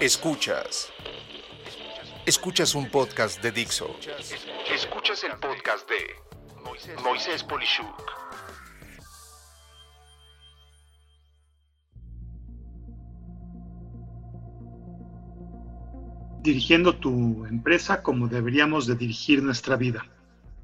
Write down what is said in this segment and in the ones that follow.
Escuchas. Escuchas un podcast de Dixo. Escuchas el podcast de Moisés Polishuk. Dirigiendo tu empresa como deberíamos de dirigir nuestra vida.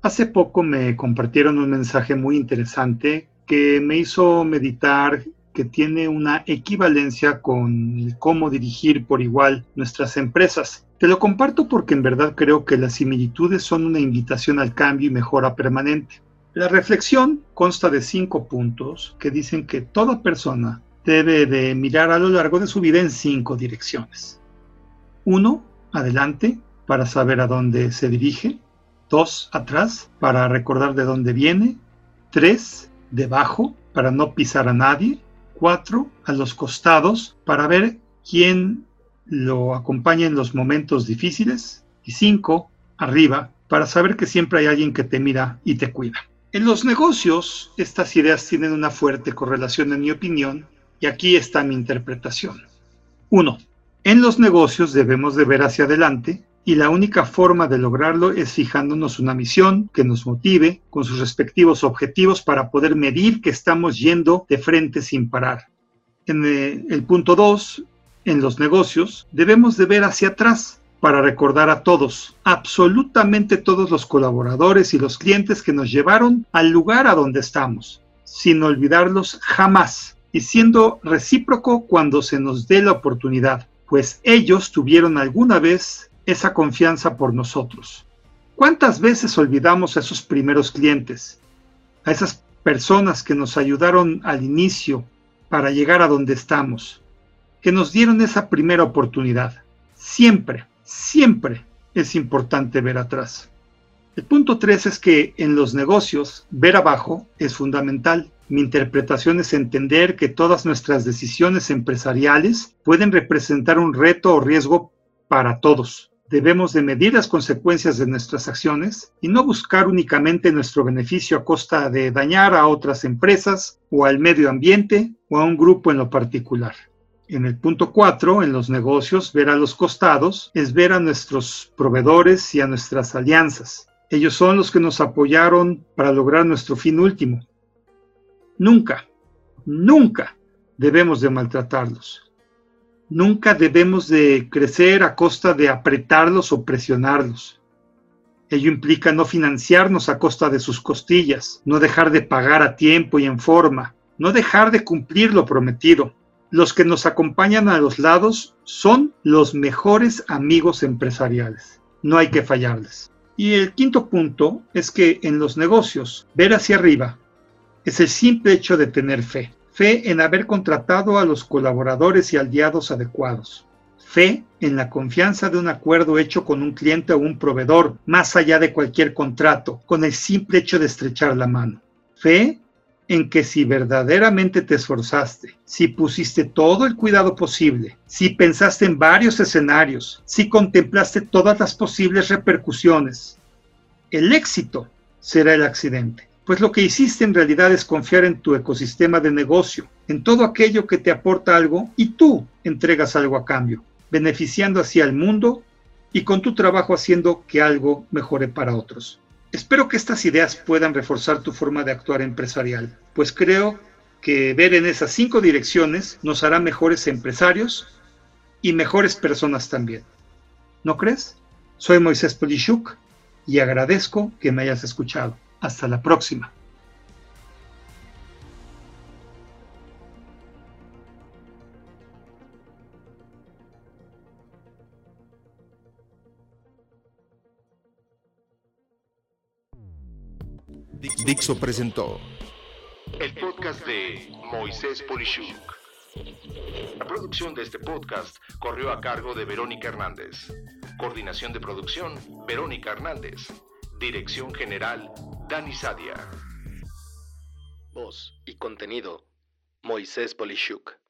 Hace poco me compartieron un mensaje muy interesante que me hizo meditar que tiene una equivalencia con el cómo dirigir por igual nuestras empresas. Te lo comparto porque en verdad creo que las similitudes son una invitación al cambio y mejora permanente. La reflexión consta de cinco puntos que dicen que toda persona debe de mirar a lo largo de su vida en cinco direcciones. Uno, adelante, para saber a dónde se dirige. Dos, atrás, para recordar de dónde viene. Tres, debajo, para no pisar a nadie cuatro a los costados para ver quién lo acompaña en los momentos difíciles y cinco arriba para saber que siempre hay alguien que te mira y te cuida. En los negocios, estas ideas tienen una fuerte correlación en mi opinión y aquí está mi interpretación. Uno, En los negocios debemos de ver hacia adelante y la única forma de lograrlo es fijándonos una misión que nos motive con sus respectivos objetivos para poder medir que estamos yendo de frente sin parar. En eh, el punto 2, en los negocios, debemos de ver hacia atrás para recordar a todos, absolutamente todos los colaboradores y los clientes que nos llevaron al lugar a donde estamos, sin olvidarlos jamás y siendo recíproco cuando se nos dé la oportunidad, pues ellos tuvieron alguna vez esa confianza por nosotros. ¿Cuántas veces olvidamos a esos primeros clientes, a esas personas que nos ayudaron al inicio para llegar a donde estamos, que nos dieron esa primera oportunidad? Siempre, siempre es importante ver atrás. El punto tres es que en los negocios ver abajo es fundamental. Mi interpretación es entender que todas nuestras decisiones empresariales pueden representar un reto o riesgo para todos debemos de medir las consecuencias de nuestras acciones y no buscar únicamente nuestro beneficio a costa de dañar a otras empresas o al medio ambiente o a un grupo en lo particular. En el punto 4, en los negocios, ver a los costados es ver a nuestros proveedores y a nuestras alianzas. Ellos son los que nos apoyaron para lograr nuestro fin último. Nunca, nunca debemos de maltratarlos. Nunca debemos de crecer a costa de apretarlos o presionarlos. Ello implica no financiarnos a costa de sus costillas, no dejar de pagar a tiempo y en forma, no dejar de cumplir lo prometido. Los que nos acompañan a los lados son los mejores amigos empresariales. No hay que fallarles. Y el quinto punto es que en los negocios, ver hacia arriba es el simple hecho de tener fe. Fe en haber contratado a los colaboradores y aliados adecuados. Fe en la confianza de un acuerdo hecho con un cliente o un proveedor, más allá de cualquier contrato, con el simple hecho de estrechar la mano. Fe en que si verdaderamente te esforzaste, si pusiste todo el cuidado posible, si pensaste en varios escenarios, si contemplaste todas las posibles repercusiones, el éxito será el accidente. Pues lo que hiciste en realidad es confiar en tu ecosistema de negocio, en todo aquello que te aporta algo y tú entregas algo a cambio, beneficiando así al mundo y con tu trabajo haciendo que algo mejore para otros. Espero que estas ideas puedan reforzar tu forma de actuar empresarial, pues creo que ver en esas cinco direcciones nos hará mejores empresarios y mejores personas también. ¿No crees? Soy Moisés Polishuk y agradezco que me hayas escuchado. Hasta la próxima. Dixo presentó el podcast de Moisés Polishuk. La producción de este podcast corrió a cargo de Verónica Hernández. Coordinación de producción, Verónica Hernández. Dirección General, Dani Sadia. Voz y contenido, Moisés Polishuk.